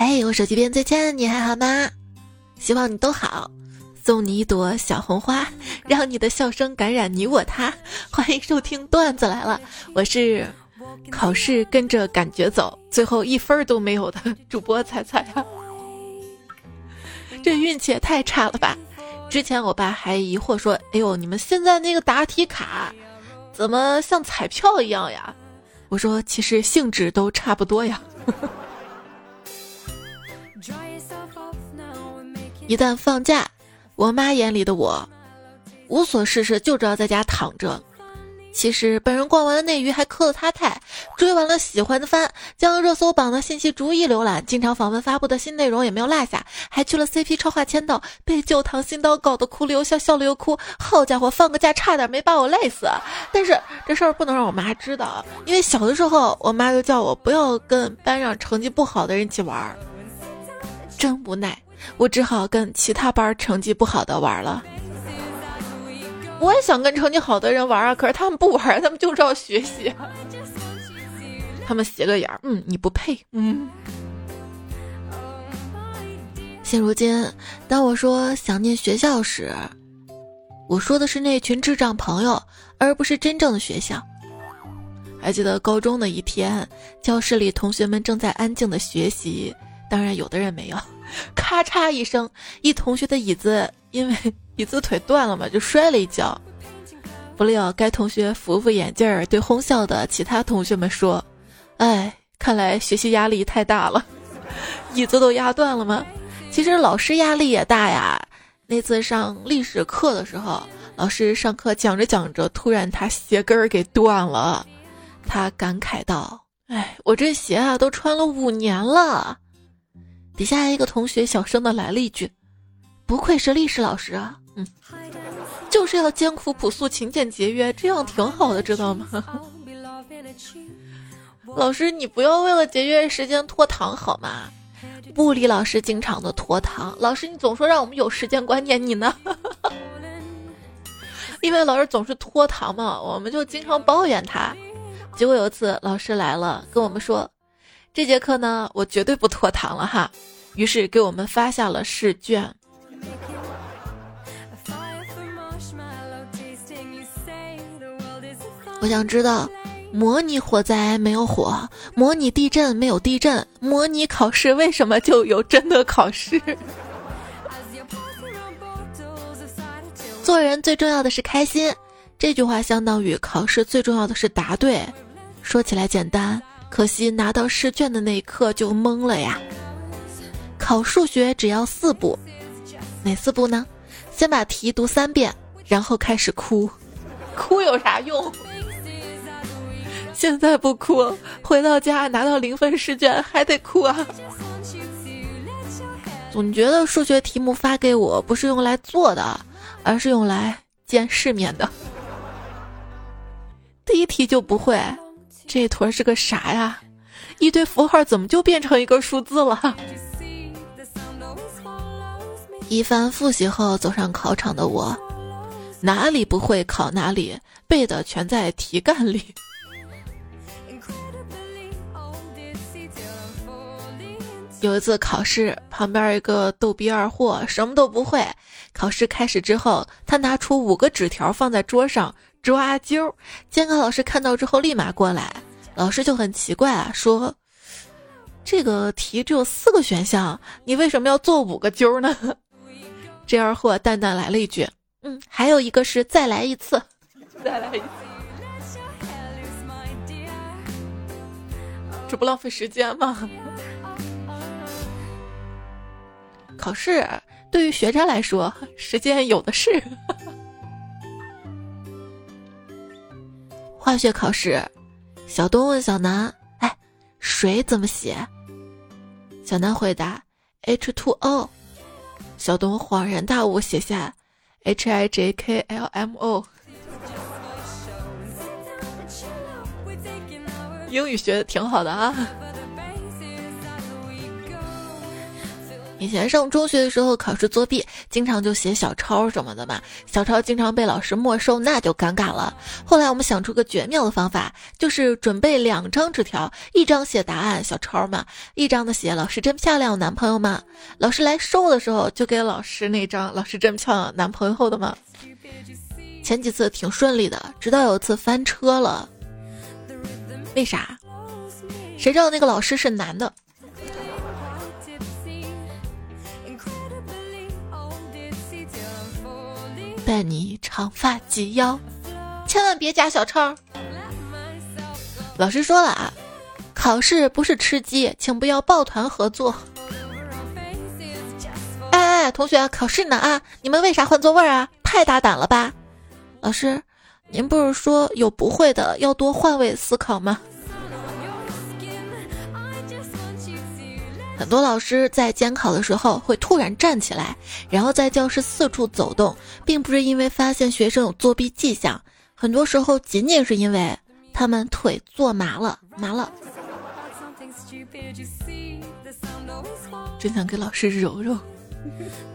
哎，我手机边最亲你还好吗？希望你都好。送你一朵小红花，让你的笑声感染你我他。欢迎收听段子来了，我是考试跟着感觉走，最后一分都没有的主播彩彩呀。这运气也太差了吧！之前我爸还疑惑说：“哎呦，你们现在那个答题卡怎么像彩票一样呀？”我说：“其实性质都差不多呀。”一旦放假。我妈眼里的我，无所事事就知道在家躺着。其实本人逛完了内娱，还磕了他太，追完了喜欢的番，将热搜榜的信息逐一浏览，经常访问发布的新内容也没有落下，还去了 CP 超话签到，被旧唐新刀搞得哭了又笑，笑了又哭。好家伙，放个假差点没把我累死。但是这事儿不能让我妈知道，因为小的时候我妈就叫我不要跟班上成绩不好的人一起玩，真无奈。我只好跟其他班成绩不好的玩了。我也想跟成绩好的人玩啊，可是他们不玩，他们就知道学习。他们斜个眼，嗯，你不配，嗯。现如今，当我说想念学校时，我说的是那群智障朋友，而不是真正的学校。还记得高中的一天，教室里同学们正在安静的学习，当然有的人没有。咔嚓一声，一同学的椅子因为椅子腿断了嘛，就摔了一跤。不料该同学扶扶眼镜儿，对哄笑的其他同学们说：“哎，看来学习压力太大了，椅子都压断了吗？其实老师压力也大呀。那次上历史课的时候，老师上课讲着讲着，突然他鞋跟儿给断了，他感慨道：‘哎，我这鞋啊，都穿了五年了。’”底下一个同学小声的来了一句：“不愧是历史老师啊，嗯，就是要艰苦朴素、勤俭节约，这样挺好的，知道吗？” 老师，你不要为了节约时间拖堂好吗？物理老师经常的拖堂，老师你总说让我们有时间观念，你呢？因为老师总是拖堂嘛，我们就经常抱怨他。结果有一次老师来了，跟我们说。这节课呢，我绝对不拖堂了哈，于是给我们发下了试卷。我想知道，模拟火灾没有火，模拟地震没有地震，模拟考试为什么就有真的考试？做人最重要的是开心，这句话相当于考试最重要的是答对。说起来简单。可惜拿到试卷的那一刻就懵了呀！考数学只要四步，哪四步呢？先把题读三遍，然后开始哭。哭有啥用？现在不哭，回到家拿到零分试卷还得哭啊！总觉得数学题目发给我不是用来做的，而是用来见世面的。第一题就不会。这坨是个啥呀？一堆符号怎么就变成一个数字了？一番复习后走上考场的我，哪里不会考哪里，背的全在题干里。有一次考试，旁边一个逗逼二货什么都不会。考试开始之后，他拿出五个纸条放在桌上。抓阄，监考老师看到之后立马过来，老师就很奇怪啊，说：“这个题只有四个选项，你为什么要做五个阄呢？” 这二货淡淡来了一句：“嗯，还有一个是再来一次，再来一次，这不浪费时间吗？” 考试对于学渣来说，时间有的是。化学考试，小东问小南：“哎，水怎么写？”小南回答：“H2O。”小东恍然大悟，写下：“H-I-J-K-L-M-O。”英语学的挺好的啊。以前上中学的时候考试作弊，经常就写小抄什么的嘛，小抄经常被老师没收，那就尴尬了。后来我们想出个绝妙的方法，就是准备两张纸条，一张写答案小抄嘛，一张的写老师真漂亮，男朋友嘛。老师来收的时候就给老师那张老师真漂亮，男朋友的嘛。前几次挺顺利的，直到有一次翻车了。为啥？谁知道那个老师是男的？带你长发及腰，千万别夹小抄。老师说了啊，考试不是吃鸡，请不要抱团合作。哎哎，同学，考试呢啊！你们为啥换座位啊？太大胆了吧！老师，您不是说有不会的要多换位思考吗？很多老师在监考的时候会突然站起来，然后在教室四处走动，并不是因为发现学生有作弊迹象，很多时候仅仅是因为他们腿坐麻了，麻了。真想给老师揉揉。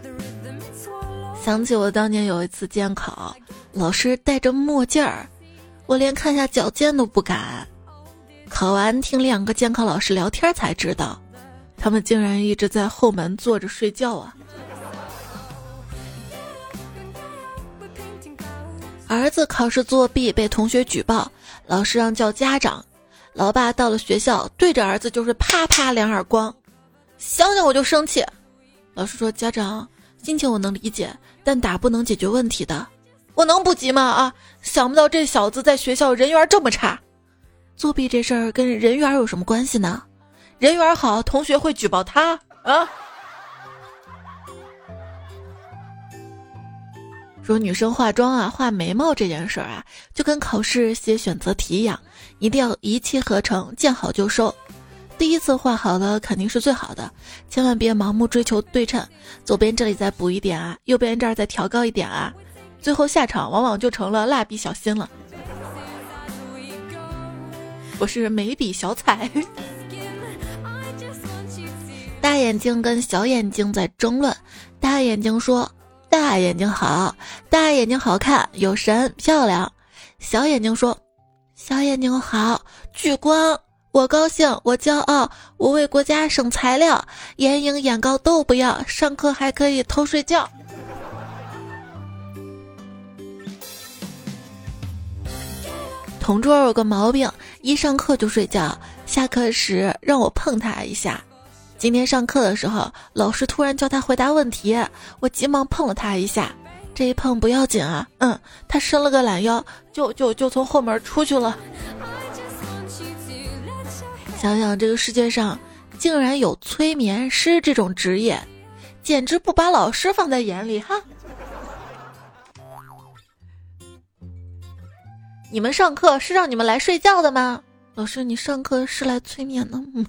想起我当年有一次监考，老师戴着墨镜儿，我连看下脚尖都不敢。考完听两个监考老师聊天才知道。他们竟然一直在后门坐着睡觉啊！儿子考试作弊被同学举报，老师让叫家长。老爸到了学校，对着儿子就是啪啪两耳光。想想我就生气。老师说：“家长心情我能理解，但打不能解决问题的。我能不急吗？啊！想不到这小子在学校人缘这么差。作弊这事儿跟人缘有什么关系呢？”人缘好，同学会举报他啊。说女生化妆啊，画眉毛这件事儿啊，就跟考试写选择题一样，一定要一气呵成，见好就收。第一次画好了肯定是最好的，千万别盲目追求对称，左边这里再补一点啊，右边这儿再调高一点啊，最后下场往往就成了蜡笔小新了。我是眉笔小彩。大眼睛跟小眼睛在争论，大眼睛说：“大眼睛好，大眼睛好看，有神，漂亮。”小眼睛说：“小眼睛好，聚光，我高兴，我骄傲，我为国家省材料，眼影眼膏都不要，上课还可以偷睡觉。”同桌有个毛病，一上课就睡觉，下课时让我碰他一下。今天上课的时候，老师突然叫他回答问题，我急忙碰了他一下。这一碰不要紧啊，嗯，他伸了个懒腰，就就就从后门出去了。想想这个世界上竟然有催眠师这种职业，简直不把老师放在眼里哈。你们上课是让你们来睡觉的吗？老师，你上课是来催眠的吗？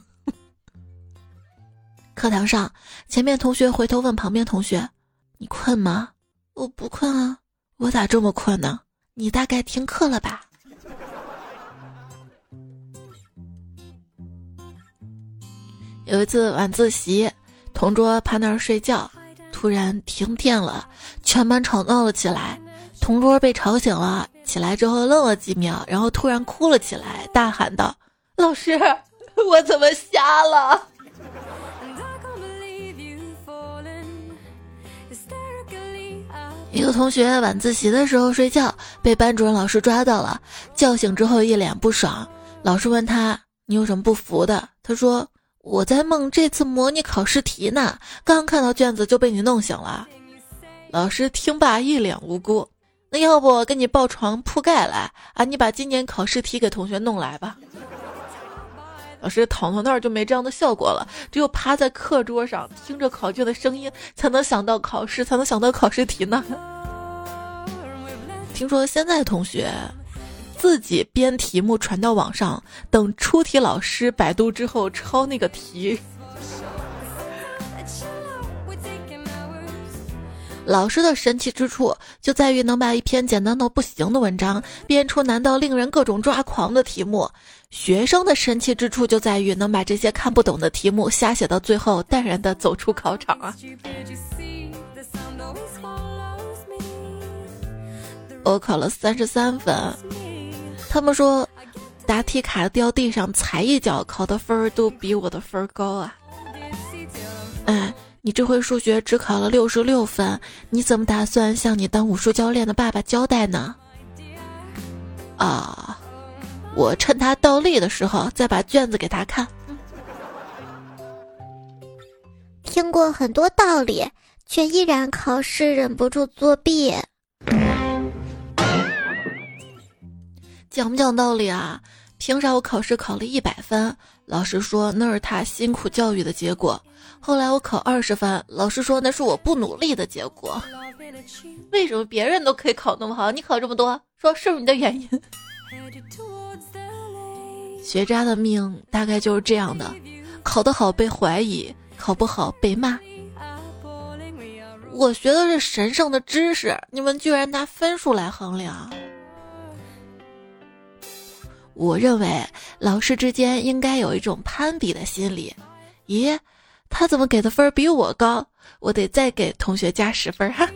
课堂上，前面同学回头问旁边同学：“你困吗？”“我不困啊。”“我咋这么困呢？”“你大概听课了吧？”有一次晚自习，同桌趴那儿睡觉，突然停电了，全班吵闹了起来。同桌被吵醒了，起来之后愣了几秒，然后突然哭了起来，大喊道：“老师，我怎么瞎了？”一个同学晚自习的时候睡觉，被班主任老师抓到了，叫醒之后一脸不爽。老师问他：“你有什么不服的？”他说：“我在梦这次模拟考试题呢，刚看到卷子就被你弄醒了。”老师听罢一脸无辜：“那要不给你抱床铺盖来啊？你把今年考试题给同学弄来吧。”老师躺到那儿就没这样的效果了，只有趴在课桌上听着考卷的声音，才能想到考试，才能想到考试题呢。听说现在同学自己编题目传到网上，等出题老师百度之后抄那个题。老师的神奇之处就在于能把一篇简单到不行的文章编出难到令人各种抓狂的题目；学生的神奇之处就在于能把这些看不懂的题目瞎写到最后，淡然的走出考场啊！我考了三十三分，他们说答题卡掉地上踩一脚，考的分儿都比我的分儿高啊！哎。你这回数学只考了六十六分，你怎么打算向你当武术教练的爸爸交代呢？啊，我趁他倒立的时候再把卷子给他看。听过很多道理，却依然考试忍不住作弊。讲不讲道理啊？凭啥我考试考了一百分？老师说那是他辛苦教育的结果。后来我考二十分，老师说那是我不努力的结果。为什么别人都可以考那么好，你考这么多？说是不是你的原因？学渣的命大概就是这样的：考得好被怀疑，考不好被骂。我学的是神圣的知识，你们居然拿分数来衡量。我认为老师之间应该有一种攀比的心理。咦？他怎么给的分比我高？我得再给同学加十分哈。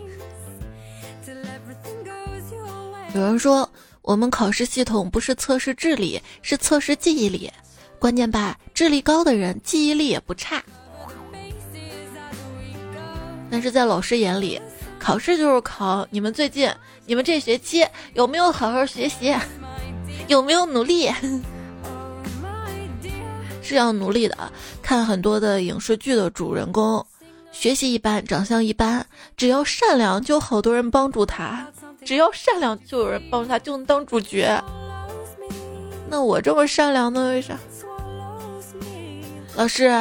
有人说我们考试系统不是测试智力，是测试记忆力。关键吧，智力高的人记忆力也不差。但是在老师眼里，考试就是考你们最近、你们这学期有没有好好学习，有没有努力。是要努力的。看很多的影视剧的主人公，学习一般，长相一般，只要善良，就好多人帮助他；只要善良，就有人帮他，就能当主角。那我这么善良呢？为啥？老师，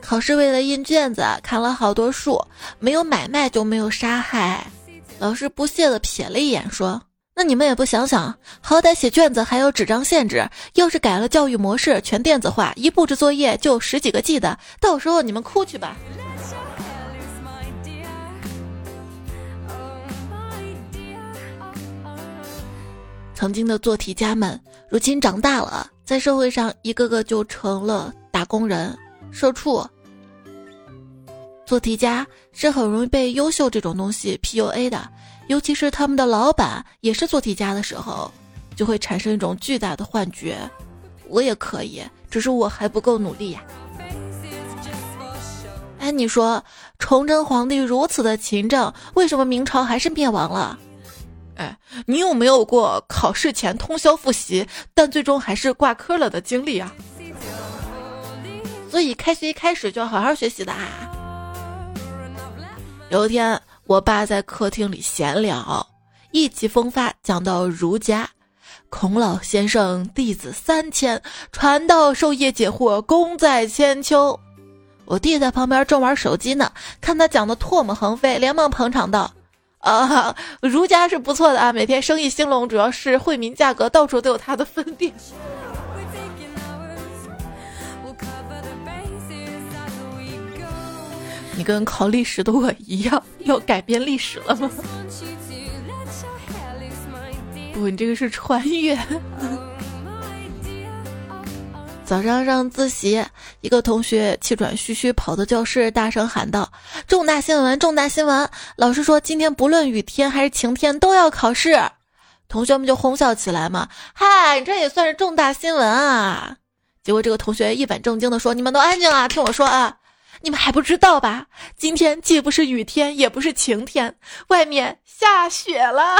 考试为了印卷子，砍了好多树，没有买卖就没有杀害。老师不屑的瞥了一眼，说。那你们也不想想，好歹写卷子还有纸张限制，要是改了教育模式，全电子化，一布置作业就十几个 G 的，到时候你们哭去吧。曾经的做题家们，如今长大了，在社会上一个个就成了打工人、社畜。做题家是很容易被优秀这种东西 PUA 的。尤其是他们的老板也是做题家的时候，就会产生一种巨大的幻觉：我也可以，只是我还不够努力呀。哎，你说崇祯皇帝如此的勤政，为什么明朝还是灭亡了？哎，你有没有过考试前通宵复习，但最终还是挂科了的经历啊？所以开学一开始就要好好学习的啊。有一天。我爸在客厅里闲聊，意气风发讲到儒家，孔老先生弟子三千，传道授业解惑，功在千秋。我弟在旁边正玩手机呢，看他讲的唾沫横飞，连忙捧场道：“啊，儒家是不错的啊，每天生意兴隆，主要是惠民价格，到处都有他的分店。”你跟考历史的我一样，要改变历史了吗？不，你这个是穿越。早上上自习，一个同学气喘吁吁跑到教室，大声喊道：“重大新闻！重大新闻！老师说今天不论雨天还是晴天都要考试。”同学们就哄笑起来嘛。嗨，这也算是重大新闻啊！结果这个同学一本正经的说：“你们都安静啊，听我说啊。”你们还不知道吧？今天既不是雨天，也不是晴天，外面下雪了。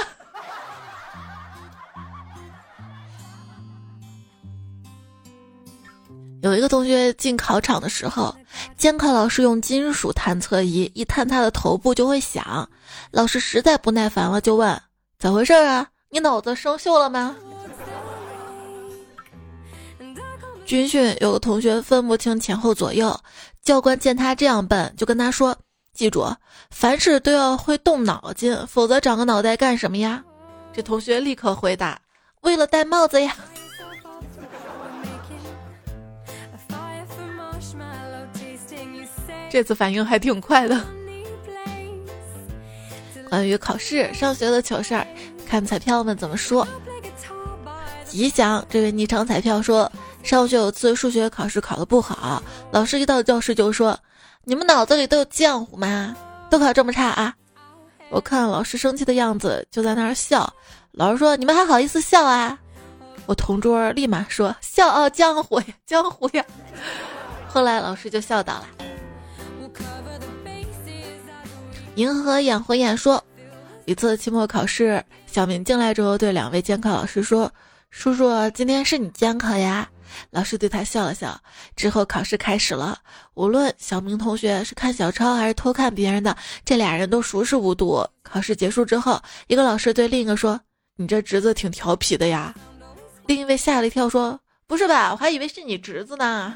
有一个同学进考场的时候，监考老师用金属探测仪一探他的头部就会响。老师实在不耐烦了，就问：“咋回事啊？你脑子生锈了吗？”军训有个同学分不清前后左右。教官见他这样笨，就跟他说：“记住，凡事都要会动脑筋，否则长个脑袋干什么呀？”这同学立刻回答：“为了戴帽子呀。”这次反应还挺快的。关于考试、上学的糗事儿，看彩票们怎么说。吉祥这位昵称彩票说，上学有次数学考试考得不好，老师一到教室就说：“你们脑子里都有浆糊吗？都考这么差啊！”我看老师生气的样子，就在那儿笑。老师说：“你们还好意思笑啊？”我同桌立马说：“笑哦，浆糊呀，浆糊呀。”后来老师就笑倒了。银河演回眼说，一次期末考试，小明进来之后对两位监考老师说：“叔叔，今天是你监考呀。”老师对他笑了笑。之后考试开始了，无论小明同学是看小抄还是偷看别人的，这俩人都熟视无睹。考试结束之后，一个老师对另一个说：“你这侄子挺调皮的呀。”另一位吓了一跳，说：“不是吧？我还以为是你侄子呢。”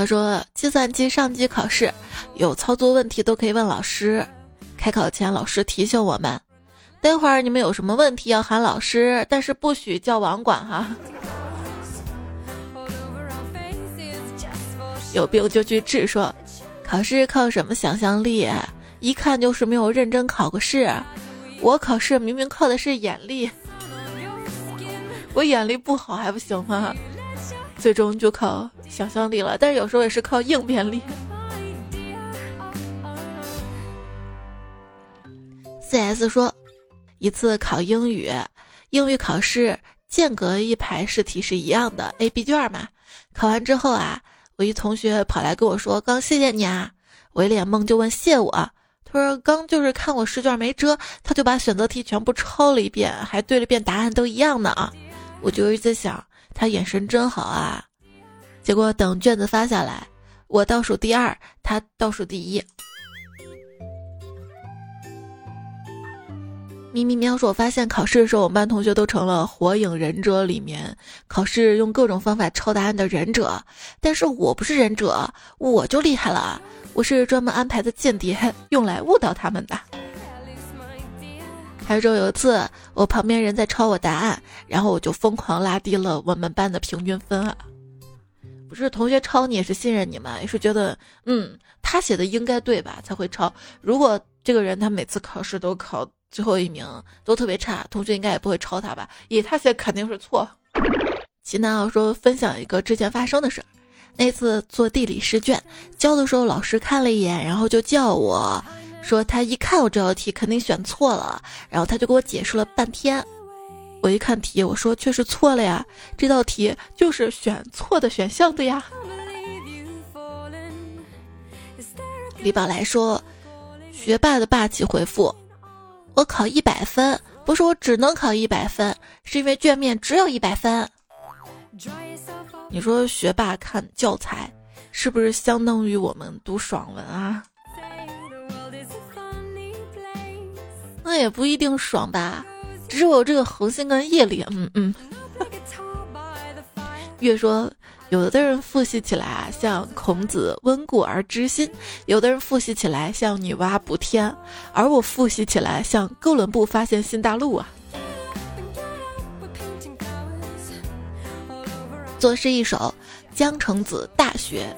他说：“计算机上机考试有操作问题都可以问老师。开考前，老师提醒我们，待会儿你们有什么问题要喊老师，但是不许叫网管哈。有病就去治。说考试靠什么想象力？一看就是没有认真考过试。我考试明明靠的是眼力，我眼力不好还不行吗？”最终就靠想象力了，但是有时候也是靠应变力。C.S 说，一次考英语，英语考试间隔一排试题是一样的，A、B 卷嘛。考完之后啊，我一同学跑来跟我说：“刚谢谢你啊。”我一脸懵，就问谢我。他说：“刚就是看我试卷没遮，他就把选择题全部抄了一遍，还对了遍答案都一样的啊。”我就一直在想。他眼神真好啊！结果等卷子发下来，我倒数第二，他倒数第一。咪咪喵说：“我发现考试的时候，我们班同学都成了《火影忍者》里面考试用各种方法抄答案的忍者，但是我不是忍者，我就厉害了，我是专门安排的间谍，用来误导他们的。”还有说有一次，我旁边人在抄我答案，然后我就疯狂拉低了我们班的平均分啊！不是同学抄你也是信任你嘛，也是觉得嗯他写的应该对吧才会抄。如果这个人他每次考试都考最后一名，都特别差，同学应该也不会抄他吧？以他写肯定是错。齐南奥说分享一个之前发生的事儿，那次做地理试卷交的时候，老师看了一眼，然后就叫我。说他一看我这道题肯定选错了，然后他就给我解释了半天。我一看题，我说确实错了呀，这道题就是选错的选项的呀。李宝来说，学霸的霸气回复：我考一百分，不是我只能考一百分，是因为卷面只有一百分。你说学霸看教材，是不是相当于我们读爽文啊？那也不一定爽吧，只是我有这个恒心跟毅力。嗯嗯。越说，有的人复习起来啊，像孔子温故而知新；有的人复习起来像女娲补天，而我复习起来像哥伦布发现新大陆啊。作诗一首《江城子·大学》。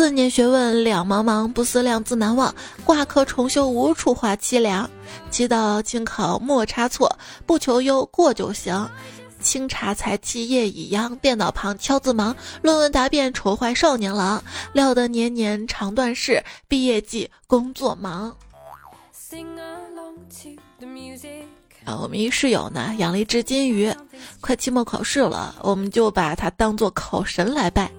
四年学问两茫茫，不思量，自难忘。挂科重修，无处话凄凉。祈祷清考莫差错，不求优过就行。清茶才气夜已央，电脑旁敲字忙。论文答辩愁坏少年郎，料得年年长断事。毕业季工作忙。啊，我们一室友呢养了一只金鱼，快期末考试了，我们就把它当做考神来拜。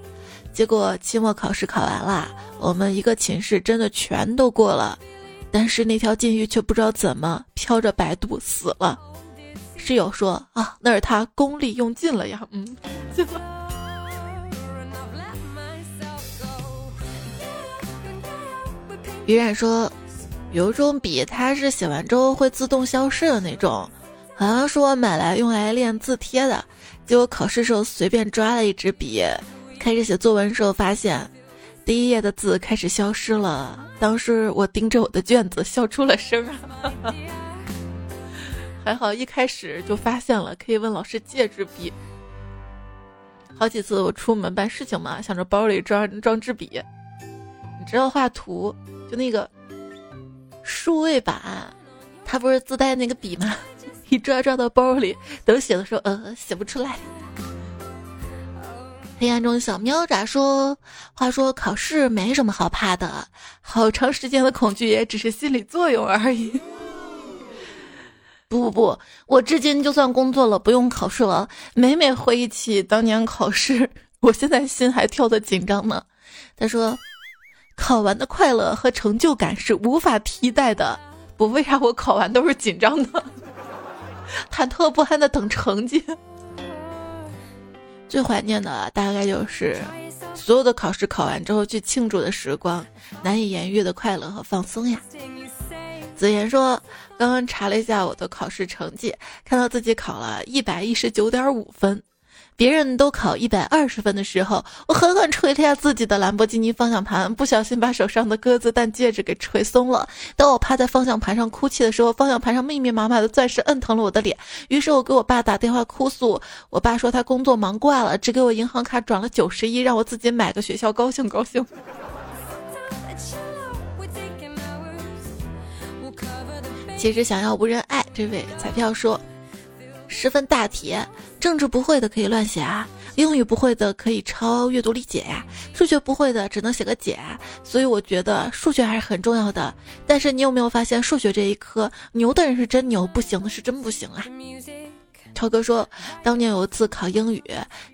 结果期末考试考完了，我们一个寝室真的全都过了，但是那条金鱼却不知道怎么飘着摆肚死了。室友说啊，那是他功力用尽了呀。嗯，于冉说，有一种笔，它是写完之后会自动消失的那种，好像是我买来用来练字帖的，结果考试时候随便抓了一支笔。开始写作文时候，发现第一页的字开始消失了。当时我盯着我的卷子，笑出了声啊！还好一开始就发现了，可以问老师借支笔。好几次我出门办事情嘛，想着包里装装支笔，你知道画图就那个数位板，它不是自带那个笔吗？一抓抓到包里，等写的时候，呃，写不出来。黑暗中小喵咋说？话说考试没什么好怕的，好长时间的恐惧也只是心理作用而已。不不不，我至今就算工作了，不用考试了，每每回忆起当年考试，我现在心还跳得紧张呢。他说，考完的快乐和成就感是无法替代的。不，为啥我考完都是紧张的，忐忑不安的等成绩。最怀念的大概就是所有的考试考完之后去庆祝的时光，难以言喻的快乐和放松呀。子言说，刚刚查了一下我的考试成绩，看到自己考了一百一十九点五分。别人都考一百二十分的时候，我狠狠捶了一下自己的兰博基尼方向盘，不小心把手上的鸽子蛋戒指给捶松了。当我趴在方向盘上哭泣的时候，方向盘上密密麻麻的钻石摁疼了我的脸。于是我给我爸打电话哭诉，我爸说他工作忙挂了，只给我银行卡转了九十一，让我自己买个学校高兴高兴。其实想要无人爱，这位彩票说。十分大题，政治不会的可以乱写啊，英语不会的可以抄阅读理解呀，数学不会的只能写个解。啊所以我觉得数学还是很重要的。但是你有没有发现，数学这一科牛的人是真牛，不行的是真不行啊。超哥说，当年有一次考英语，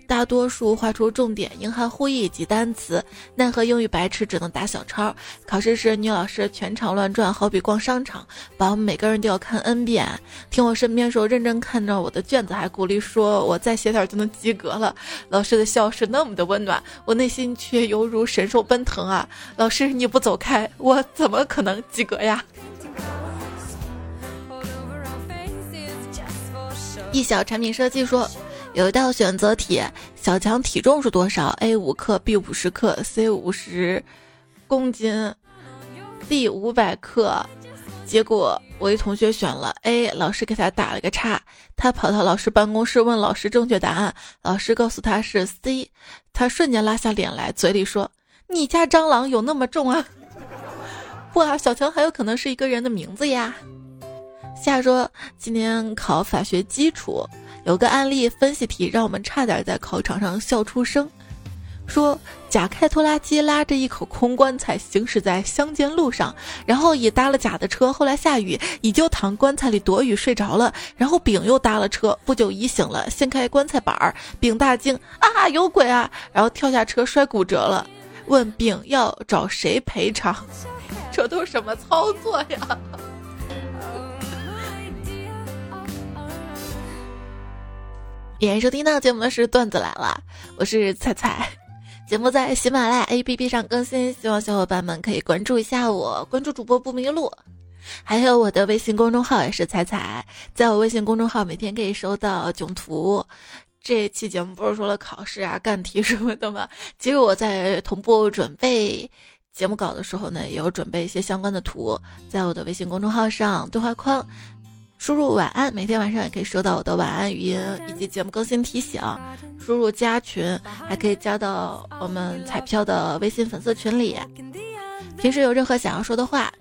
大多数画出重点、英汉互译及单词，奈何英语白痴只能打小抄。考试时，女老师全场乱转，好比逛商场，把我们每个人都要看 n 遍。听我身边时候，认真看着我的卷子，还鼓励说我再写点就能及格了。老师的笑是那么的温暖，我内心却犹如神兽奔腾啊！老师你不走开，我怎么可能及格呀？一小产品设计说，有一道选择题，小强体重是多少？A 五克，B 五十克，C 五十公斤，D 五百克。结果我一同学选了 A，老师给他打了个叉。他跑到老师办公室问老师正确答案，老师告诉他是 C，他瞬间拉下脸来，嘴里说：“你家蟑螂有那么重啊？” 哇，小强还有可能是一个人的名字呀。夏说：“今年考法学基础，有个案例分析题，让我们差点在考场上笑出声。说甲开拖拉机拉着一口空棺材行驶在乡间路上，然后乙搭了甲的车。后来下雨，乙就躺棺材里躲雨睡着了。然后丙又搭了车，不久乙醒了，掀开棺材板儿，丙大惊啊，有鬼啊！然后跳下车摔骨折了。问丙要找谁赔偿？这都什么操作呀？”欢迎收听到节目的是段子来了，我是彩彩。节目在喜马拉雅 APP 上更新，希望小伙伴们可以关注一下我，关注主播不迷路。还有我的微信公众号也是彩彩，在我微信公众号每天可以收到囧图。这期节目不是说了考试啊、干题什么的吗？其实我在同步准备节目稿的时候呢，也有准备一些相关的图，在我的微信公众号上对话框。输入晚安，每天晚上也可以收到我的晚安语音以及节目更新提醒。输入加群，还可以加到我们彩票的微信粉丝群里。平时有任何想要说的话、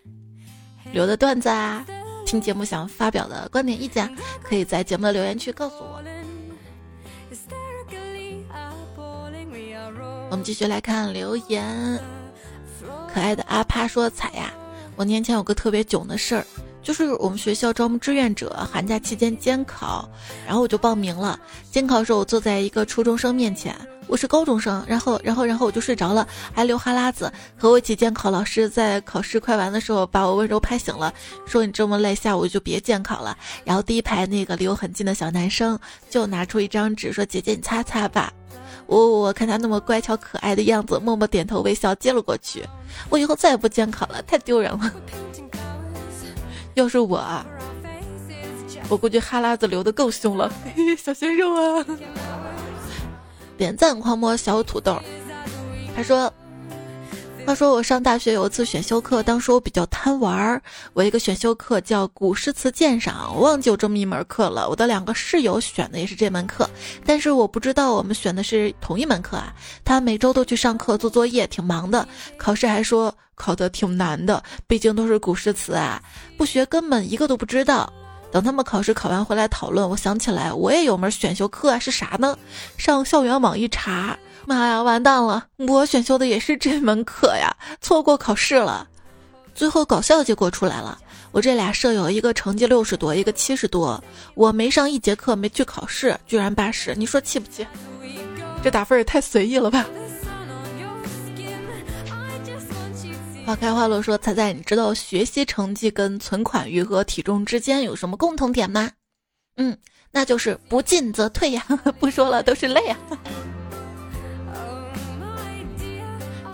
留的段子啊，听节目想发表的观点意见，可以在节目的留言区告诉我。我们继续来看留言。可爱的阿帕说：“彩呀，我年前有个特别囧的事儿。”就是我们学校招募志愿者，寒假期间监考，然后我就报名了。监考的时候，我坐在一个初中生面前，我是高中生，然后，然后，然后我就睡着了，还流哈喇子。和我一起监考老师在考试快完的时候，把我温柔拍醒了，说：“你这么累，下午就别监考了。”然后第一排那个离我很近的小男生就拿出一张纸，说：“姐姐，你擦擦吧。”我我看他那么乖巧可爱的样子，默默点头微笑接了过去。我以后再也不监考了，太丢人了。要是我，我估计哈喇子流的更凶了。小鲜肉啊！点赞狂魔小土豆，他说：“话说我上大学有一次选修课，当时我比较贪玩儿，我一个选修课叫古诗词鉴赏，我忘记有这么一门课了。我的两个室友选的也是这门课，但是我不知道我们选的是同一门课啊。他每周都去上课做作业，挺忙的。考试还说考得挺难的，毕竟都是古诗词啊，不学根本一个都不知道。等他们考试考完回来讨论，我想起来我也有门选修课啊，是啥呢？上校园网一查。妈呀，完蛋了！我选修的也是这门课呀，错过考试了。最后搞笑结果出来了，我这俩舍友一个成绩六十多，一个七十多，我没上一节课，没去考试，居然八十，你说气不气？这打分也太随意了吧！花开花落说：“猜猜你知道学习成绩跟存款余额、体重之间有什么共同点吗？”嗯，那就是不进则退呀！不说了，都是泪啊！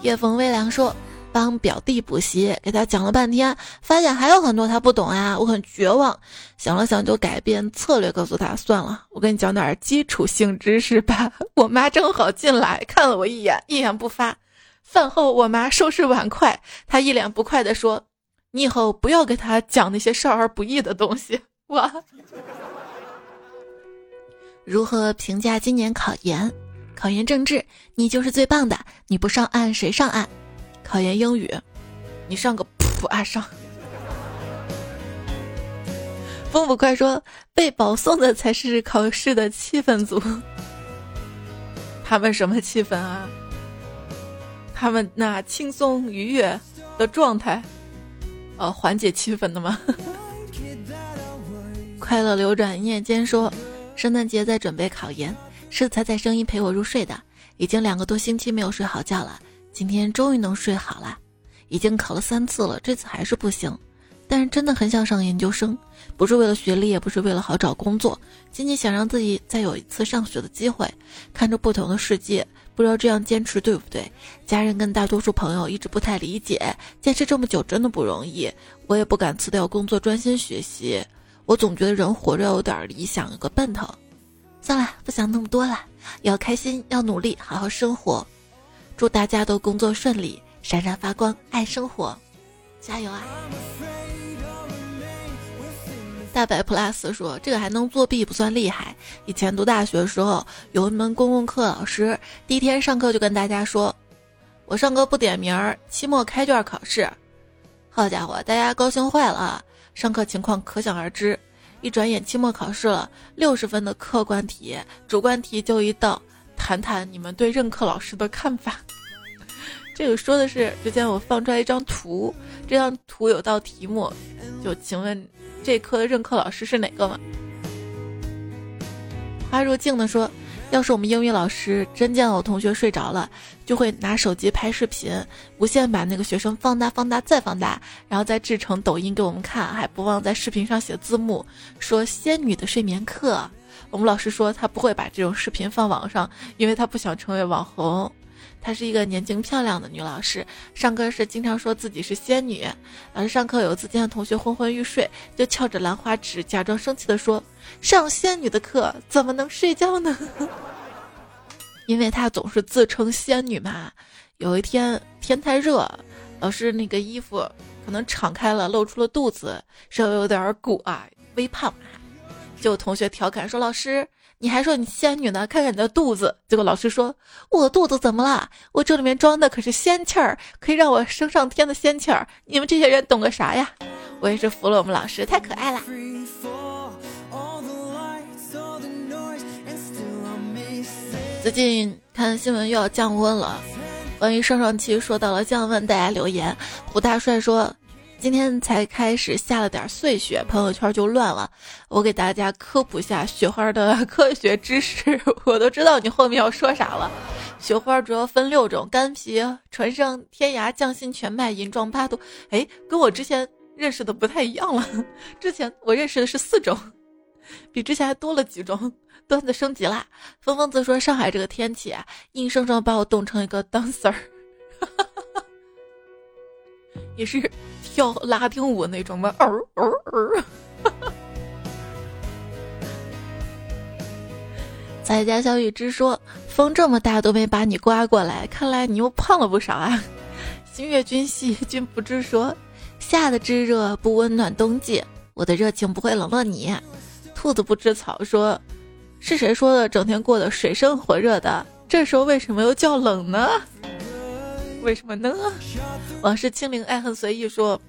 夜风微凉说：“帮表弟补习，给他讲了半天，发现还有很多他不懂啊，我很绝望。想了想，就改变策略，告诉他算了，我跟你讲点基础性知识吧。我妈正好进来看了我一眼，一言不发。饭后，我妈收拾碗筷，她一脸不快地说：‘你以后不要给他讲那些少儿不宜的东西。’哇！如何评价今年考研？”考研政治，你就是最棒的。你不上岸谁上岸？考研英语，你上个普啊上。风不快说，被保送的才是考试的气氛组。他们什么气氛啊？他们那轻松愉悦的状态，呃，缓解气氛的吗？快乐流转夜间说，圣诞节在准备考研。是踩踩声音陪我入睡的，已经两个多星期没有睡好觉了，今天终于能睡好了。已经考了三次了，这次还是不行，但是真的很想上研究生，不是为了学历，也不是为了好找工作，仅仅想让自己再有一次上学的机会，看着不同的世界。不知道这样坚持对不对？家人跟大多数朋友一直不太理解，坚持这么久真的不容易，我也不敢辞掉工作专心学习。我总觉得人活着有点理想，有个奔头。算了，不想那么多了，要开心，要努力，好好生活。祝大家都工作顺利，闪闪发光，爱生活，加油啊！大白 plus 说：“这个还能作弊，不算厉害。以前读大学的时候，有一门公共课，老师第一天上课就跟大家说：‘我上课不点名儿，期末开卷考试。’好家伙，大家高兴坏了，上课情况可想而知。”一转眼期末考试了，六十分的客观题，主观题就一道，谈谈你们对任课老师的看法。这个说的是之前我放出来一张图，这张图有道题目，就请问这科的任课老师是哪个吗？花若镜的说。要是我们英语老师真见到我同学睡着了，就会拿手机拍视频，无限把那个学生放大、放大再放大，然后再制成抖音给我们看，还不忘在视频上写字幕，说仙女的睡眠课。我们老师说他不会把这种视频放网上，因为他不想成为网红。她是一个年轻漂亮的女老师，上课时经常说自己是仙女。老师上课有次见到同学昏昏欲睡，就翘着兰花指，假装生气的说：“上仙女的课怎么能睡觉呢？” 因为她总是自称仙女嘛。有一天天太热，老师那个衣服可能敞开了，露出了肚子，稍微有点鼓啊，微胖。就有同学调侃说：“老师。”你还说你仙女呢？看看你的肚子。结果老师说：“我肚子怎么了？我这里面装的可是仙气儿，可以让我升上天的仙气儿。你们这些人懂个啥呀？”我也是服了我们老师，太可爱了。最近看新闻又要降温了，关于上上期说到了降温，大家留言。胡大帅说。今天才开始下了点碎雪，朋友圈就乱了。我给大家科普下雪花的科学知识，我都知道你后面要说啥了。雪花主要分六种：干皮、纯生、天涯、匠心、全麦、银状、八度。哎，跟我之前认识的不太一样了。之前我认识的是四种，比之前还多了几种。段子升级啦！峰峰则说上海这个天气啊，硬生生把我冻成一个 dancer，也是。跳拉丁舞那种吗？哦哦哦！在家小雨之说：“风这么大都没把你刮过来，看来你又胖了不少啊！”星月君兮君不知说，夏的炙热不温暖冬季，我的热情不会冷落你。兔子不知草说，是谁说的？整天过得水深火热的，这时候为什么又叫冷呢？为什么呢？往事清零，爱恨随意说，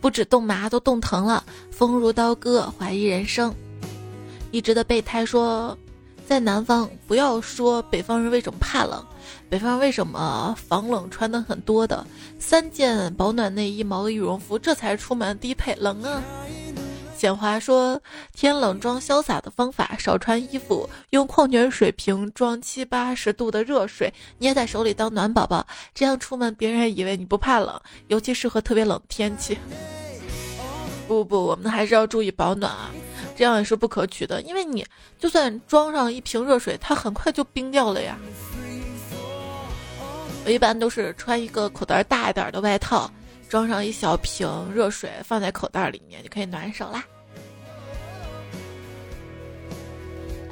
不止冻麻都冻疼了，风如刀割，怀疑人生。一直的备胎说，在南方不要说北方人为什么怕冷。北方为什么防冷穿的很多的？三件保暖内衣、毛的羽绒服，这才是出门低配。冷啊！简华说，天冷装潇洒的方法：少穿衣服，用矿泉水瓶装七八十度的热水，捏在手里当暖宝宝，这样出门别人以为你不怕冷，尤其适合特别冷的天气。不不，我们还是要注意保暖啊！这样也是不可取的，因为你就算装上一瓶热水，它很快就冰掉了呀。我一般都是穿一个口袋大一点的外套，装上一小瓶热水，放在口袋里面就可以暖手啦。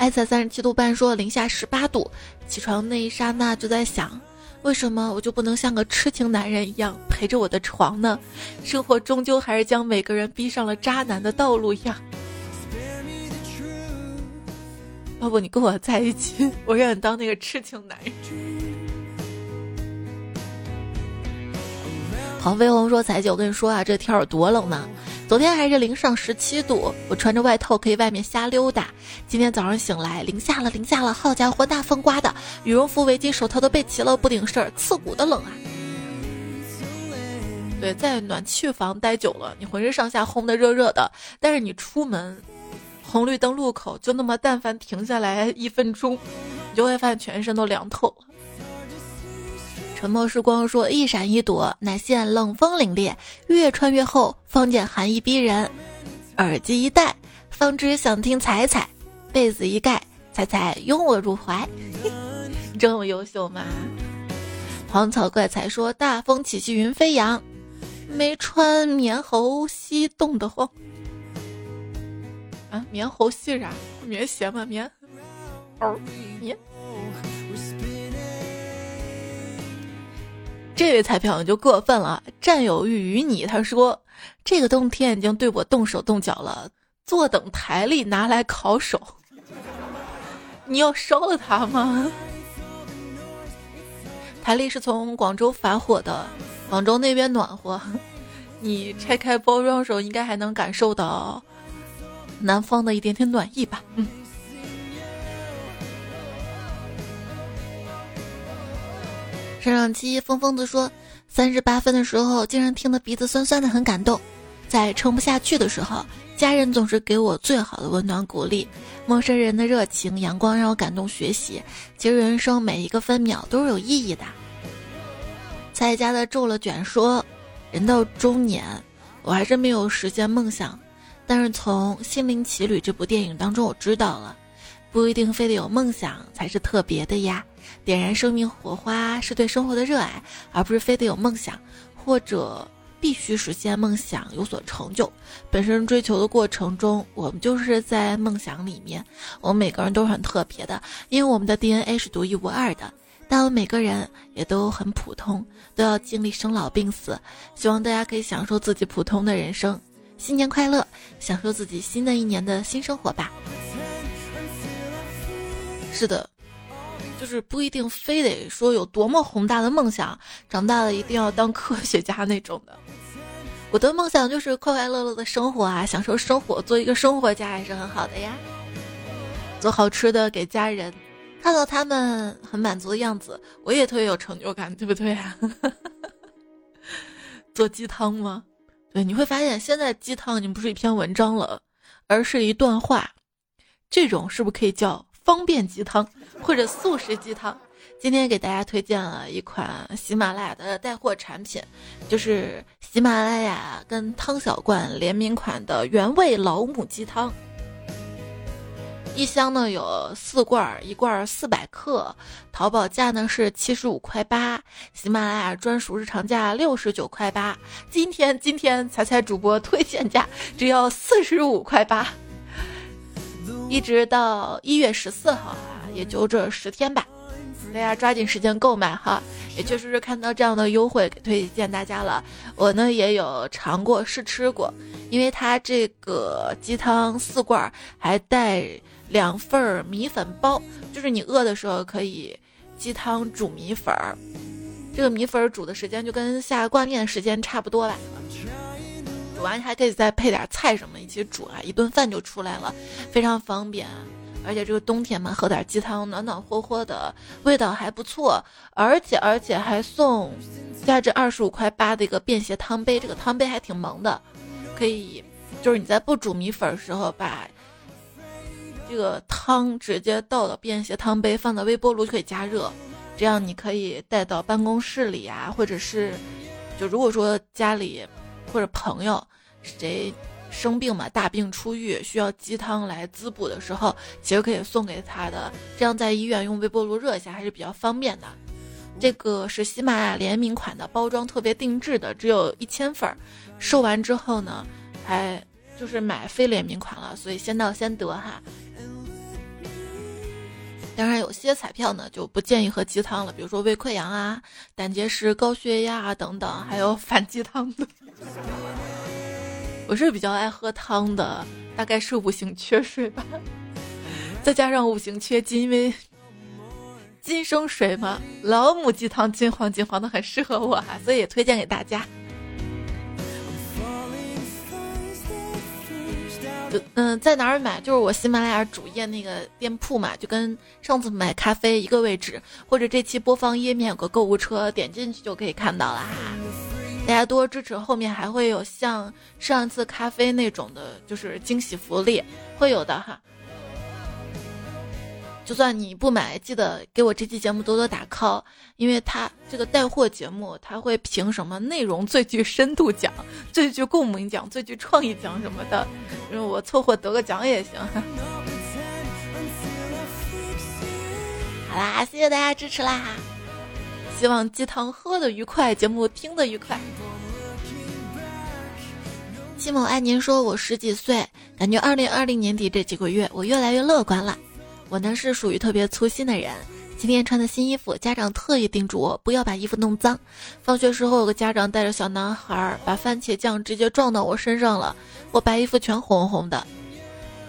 爱才三十七度半说零下十八度，起床那一刹那就在想，为什么我就不能像个痴情男人一样陪着我的床呢？生活终究还是将每个人逼上了渣男的道路呀。要不你跟我在一起，我让你当那个痴情男人。黄飞鸿说：“彩姐，我跟你说啊，这天有多冷呢？昨天还是零上十七度，我穿着外套可以外面瞎溜达。今天早上醒来，零下了，零下了！好家伙，大风刮的，羽绒服、围巾、手套都备齐了，不顶事儿，刺骨的冷啊！对，在暖气房待久了，你浑身上下烘的热热的，但是你出门，红绿灯路口就那么，但凡停下来一分钟，你就会发现全身都凉透了。”沉默时光说：“一闪一躲，乃现冷风凛冽；越穿越厚，方见寒意逼人。耳机一戴，方知想听彩彩；被子一盖，彩彩拥我入怀。这么优秀吗？”黄草怪才说：“大风起兮云飞扬，没穿棉猴兮冻得慌。”啊，棉猴系啥？棉鞋吗？棉哦，棉。这位彩票就过分了，占有欲于你。他说：“这个冬天已经对我动手动脚了，坐等台历拿来烤手。你要烧了它吗？”台历是从广州发货的，广州那边暖和，你拆开包装的时候应该还能感受到南方的一点点暖意吧。嗯。上上期疯疯子说，三十八分的时候，竟然听得鼻子酸酸的，很感动。在撑不下去的时候，家人总是给我最好的温暖鼓励。陌生人的热情、阳光让我感动学习。其实人生每一个分秒都是有意义的。在家的皱了卷说，人到中年，我还是没有实现梦想。但是从《心灵奇旅》这部电影当中，我知道了，不一定非得有梦想才是特别的呀。点燃生命火花是对生活的热爱，而不是非得有梦想，或者必须实现梦想有所成就。本身追求的过程中，我们就是在梦想里面。我们每个人都是很特别的，因为我们的 DNA 是独一无二的。但我们每个人也都很普通，都要经历生老病死。希望大家可以享受自己普通的人生。新年快乐，享受自己新的一年的新生活吧。是的。就是不一定非得说有多么宏大的梦想，长大了一定要当科学家那种的。我的梦想就是快快乐乐的生活啊，享受生活，做一个生活家也是很好的呀。做好吃的给家人，看到他们很满足的样子，我也特别有成就感，对不对啊？做鸡汤吗？对，你会发现现在鸡汤已经不是一篇文章了，而是一段话。这种是不是可以叫？方便鸡汤或者速食鸡汤，今天给大家推荐了一款喜马拉雅的带货产品，就是喜马拉雅跟汤小罐联名款的原味老母鸡汤。一箱呢有四罐，一罐四百克，淘宝价呢是七十五块八，喜马拉雅专属日常价六十九块八，今天今天彩彩主播推荐价只要四十五块八。一直到一月十四号啊，也就这十天吧，大家抓紧时间购买哈。也确实是看到这样的优惠，给推荐大家了。我呢也有尝过试吃过，因为它这个鸡汤四罐还带两份米粉包，就是你饿的时候可以鸡汤煮米粉儿。这个米粉煮的时间就跟下挂面的时间差不多吧。煮完还可以再配点菜什么一起煮啊，一顿饭就出来了，非常方便。而且这个冬天嘛，喝点鸡汤暖暖和和的，味道还不错。而且而且还送价值二十五块八的一个便携汤杯，这个汤杯还挺萌的，可以就是你在不煮米粉的时候，把这个汤直接倒到便携汤杯，放到微波炉就可以加热，这样你可以带到办公室里啊，或者是就如果说家里或者朋友谁。生病嘛，大病初愈，需要鸡汤来滋补的时候，其实可以送给他的，这样在医院用微波炉热一下还是比较方便的。这个是喜马拉雅联名款的，包装特别定制的，只有一千份儿，售完之后呢，还就是买非联名款了，所以先到先得哈。当然，有些彩票呢就不建议喝鸡汤了，比如说胃溃疡啊、胆结石、高血压啊等等，还有反鸡汤的。我是比较爱喝汤的，大概是五行缺水吧，再加上五行缺金，因为金生水嘛，老母鸡汤金黄金黄的，很适合我哈，所以也推荐给大家。嗯，在哪儿买？就是我喜马拉雅主页那个店铺嘛，就跟上次买咖啡一个位置，或者这期播放页面有个购物车，点进去就可以看到了哈。大家多支持，后面还会有像上次咖啡那种的，就是惊喜福利，会有的哈。就算你不买，记得给我这期节目多多打 call，因为他这个带货节目，他会评什么内容最具深度奖、最具共鸣奖、最具创意奖什么的，因为我凑合得个奖也行。好啦，谢谢大家支持啦！希望鸡汤喝的愉快，节目听得愉快。戚某爱您说：“我十几岁，感觉二零二零年底这几个月，我越来越乐观了。我呢是属于特别粗心的人。今天穿的新衣服，家长特意叮嘱我不要把衣服弄脏。放学时候，有个家长带着小男孩把番茄酱直接撞到我身上了，我白衣服全红红的。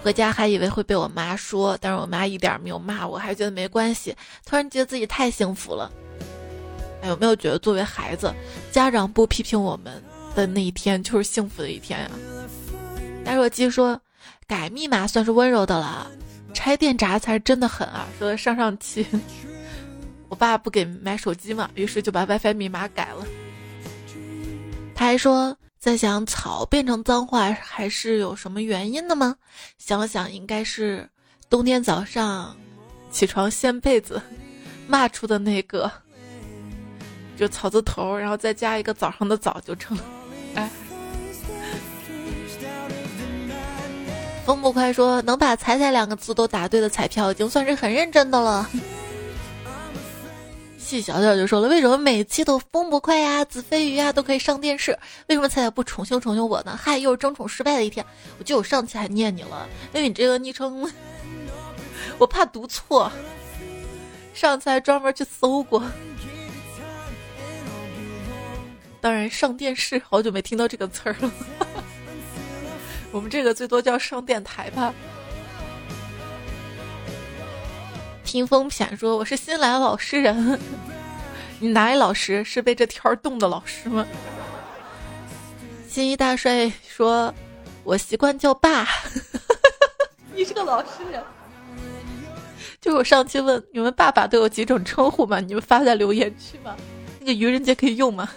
回家还以为会被我妈说，但是我妈一点没有骂我，还觉得没关系。突然觉得自己太幸福了。”有没有觉得作为孩子，家长不批评我们的那一天就是幸福的一天呀？大若鸡说，改密码算是温柔的了，拆电闸才是真的狠啊！说上上期，我爸不给买手机嘛，于是就把 WiFi 密码改了。他还说，在想草变成脏话还是有什么原因的吗？想了想应该是冬天早上起床掀被子骂出的那个。就草字头，然后再加一个早上的早就成。哎，风不快说能把“彩彩”两个字都答对的彩票，已经算是很认真的了。细小小就说了，为什么每期都风不快呀、子飞鱼啊都可以上电视？为什么彩彩不宠幸宠幸我呢？嗨，又是争宠失败的一天。我记得我上期还念你了，因为你这个昵称，我怕读错。上次还专门去搜过。当然，上电视好久没听到这个词儿了。我们这个最多叫上电台吧。听风偏说我是新来老实人，你哪里老实？是被这天儿冻的老实吗？新一大帅说，我习惯叫爸。你是个老实人。就我上期问你们爸爸都有几种称呼吗？你们发在留言区吧。那个愚人节可以用吗？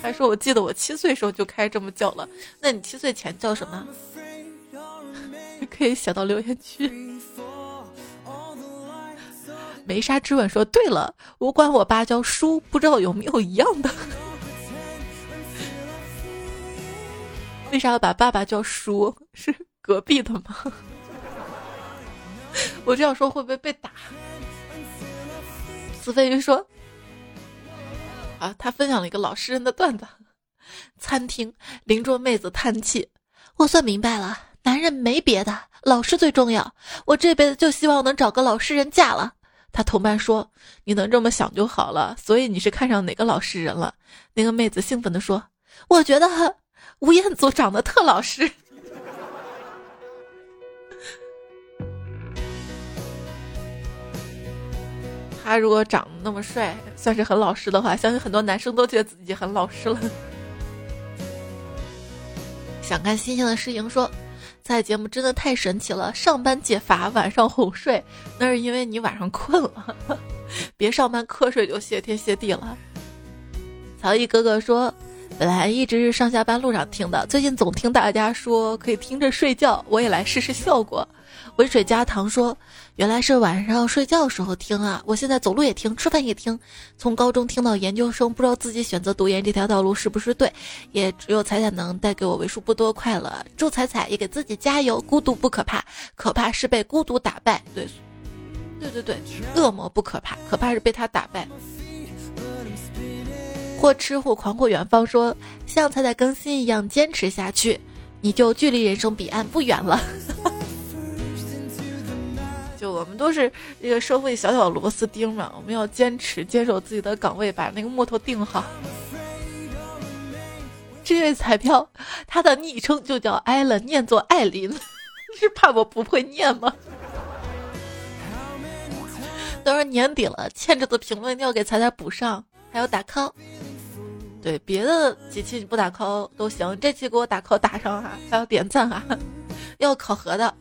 还说，我记得我七岁时候就开这么叫了。那你七岁前叫什么？可以写到留言区。梅沙之吻说：“对了，我管我爸叫叔，不知道有没有一样的？为啥要把爸爸叫叔？是隔壁的吗？我这样说会不会被打？”子飞鱼说。啊，他分享了一个老实人的段子。餐厅邻桌妹子叹气：“我算明白了，男人没别的，老实最重要。我这辈子就希望能找个老实人嫁了。”他同伴说：“你能这么想就好了。”所以你是看上哪个老实人了？那个妹子兴奋地说：“我觉得吴彦祖长得特老实。”他如果长得那么帅，算是很老实的话，相信很多男生都觉得自己很老实了。想看星星的诗莹说：“在节目真的太神奇了，上班解乏，晚上哄睡，那是因为你晚上困了，别上班瞌睡就谢天谢地了。”曹毅哥哥说：“本来一直是上下班路上听的，最近总听大家说可以听着睡觉，我也来试试效果。”温水加糖说：“原来是晚上睡觉时候听啊！我现在走路也听，吃饭也听。从高中听到研究生，不知道自己选择读研这条道路是不是对，也只有彩彩能带给我为数不多快乐。祝彩彩也给自己加油！孤独不可怕，可怕是被孤独打败。对，对对对，恶魔不可怕，可怕是被他打败。”或吃或狂或远方说：“像彩彩更新一样坚持下去，你就距离人生彼岸不远了。”就我们都是一个社会小小螺丝钉嘛，我们要坚持坚守自己的岗位，把那个木头定好。这位彩票，他的昵称就叫艾伦，念作艾琳，是怕我不会念吗？都是年底了，欠着的评论一定要给彩彩补上，还有打 call。对，别的几期你不打 call 都行，这期给我打 call 打上哈，还要点赞哈，要考核的。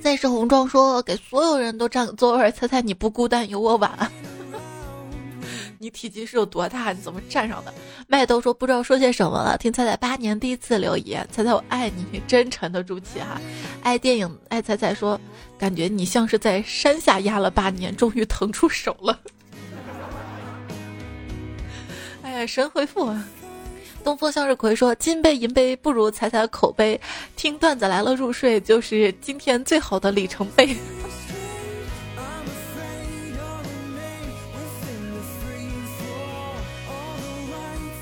再是红妆说给所有人都占个座位，猜猜你不孤单，有我晚。你体积是有多大？你怎么站上的？麦兜说不知道说些什么了。听彩彩八年第一次留言，彩彩我爱你，真沉得住气哈。爱电影爱彩彩说，感觉你像是在山下压了八年，终于腾出手了。哎呀，神回复啊！东风向日葵说：“金杯银杯不如踩踩口碑，听段子来了入睡就是今天最好的里程碑。”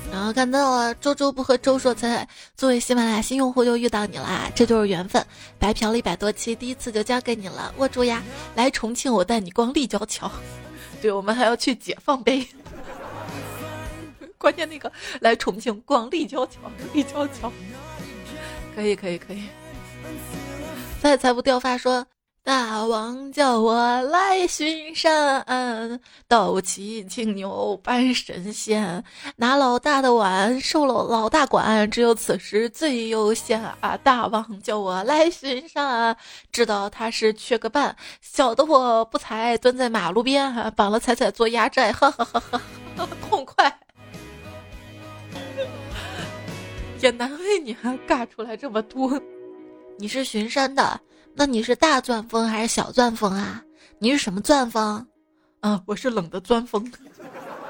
然后看到了周周不和周说彩彩作为喜马拉雅新用户又遇到你啦，这就是缘分。白嫖了一百多期，第一次就交给你了，握住呀！来重庆我带你逛立交桥，对我们还要去解放碑。关键那个来重庆逛立交桥，立交桥，可以可以可以。在财不掉发说，大王叫我来巡山，斗气青牛扮神仙，拿老大的碗受了老大管，只有此时最悠闲啊！大王叫我来巡山，知道他是缺个伴，小的我不才蹲在马路边，绑了彩彩做压寨，哈哈哈哈，痛快。也难为你还尬出来这么多。你是巡山的，那你是大钻风还是小钻风啊？你是什么钻风？啊，我是冷的钻风。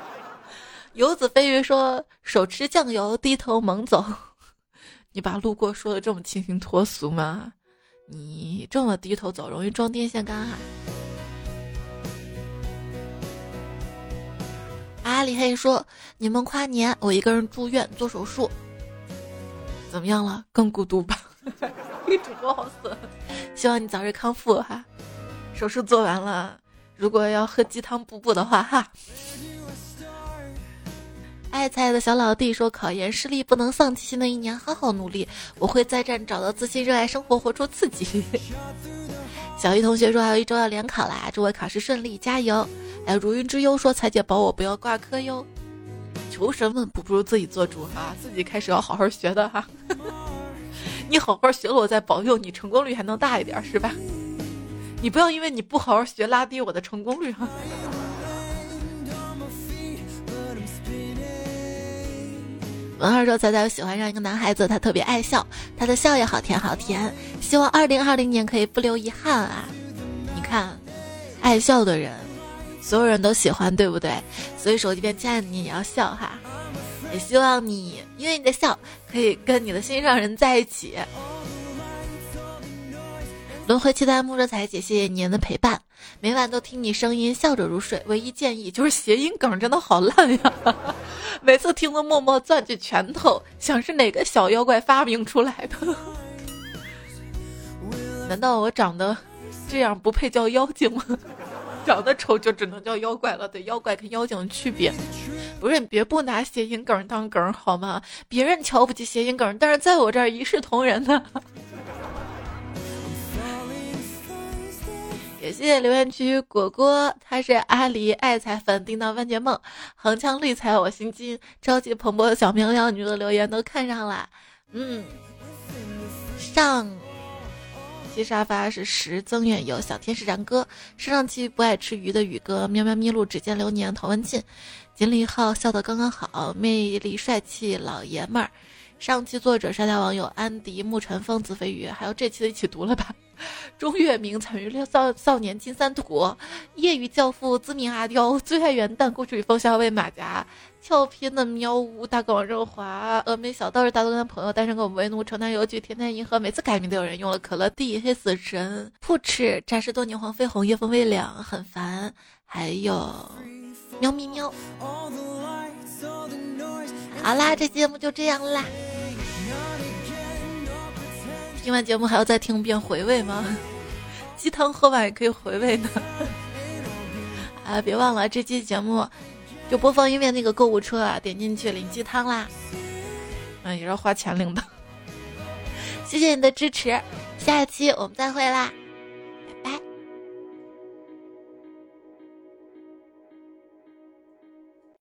游子飞鱼说：“手持酱油，低头猛走。”你把路过说的这么清新脱俗吗？你这么低头走，容易撞电线杆啊！阿里黑说：“你们跨年，我一个人住院做手术。”怎么样了？更孤独吧？女主播好损，希望你早日康复哈。手术做完了，如果要喝鸡汤补补的话哈。爱菜的小老弟说：“考研失利不能丧气，新的一年好好努力，我会再战，找到自信，热爱生活，活出自己。”小鱼同学说：“还有一周要联考啦，祝我考试顺利，加油！”还有，如云之忧说：“彩姐保我不要挂科哟。”求神问卜不如自己做主哈，自己开始要好好学的哈。你好好学了，我再保佑你成功率还能大一点是吧？你不要因为你不好好学拉低我的成功率哈。文二说：“仔仔喜欢上一个男孩子，他特别爱笑，他的笑也好甜好甜。希望二零二零年可以不留遗憾啊！你看，爱笑的人。”所有人都喜欢，对不对？所以手机边亲爱的你也要笑哈，也希望你因为你的笑可以跟你的心上人在一起。轮回期待木若彩姐，谢谢您的陪伴，每晚都听你声音，笑着入睡。唯一建议就是谐音梗真的好烂呀，每次听都默默攥起拳头，想是哪个小妖怪发明出来的？难道我长得这样不配叫妖精吗？长得丑就只能叫妖怪了。对，妖怪跟妖精的区别，不是你别不拿谐音梗当梗好吗？别人瞧不起谐音梗，但是在我这儿一视同仁呢。也谢谢留言区果果，他是阿狸爱财粉，叮当万劫梦，横枪立彩我心惊，朝气蓬勃的小明亮女的留言都看上了，嗯，上。西沙发是十增远有小天使然哥，上上期不爱吃鱼的宇哥，喵喵咪路只见流年陶文静，锦鲤号笑的刚刚好，魅力帅气老爷们儿。上期作者沙雕网友安迪沐晨风子飞鱼，还有这期的一起读了吧。钟月明惨于六少少年金三图，业余教父自命阿刁，最爱元旦，故事与风校尉马甲，俏皮的喵呜，大狗王润滑，峨眉小道士大多跟朋友，单身狗为奴，城南邮局，天天银河，每次改名都有人用了，可乐地，黑死神，扑哧，扎实多年黄飞鸿，夜风微凉，很烦，还有喵咪喵。好啦，这节目就这样啦。听完节目还要再听一遍回味吗？鸡汤喝完也可以回味的。啊，别忘了这期节目就播放音乐那个购物车啊，点进去领鸡汤啦。嗯，也是花钱领的。谢谢你的支持，下一期我们再会啦。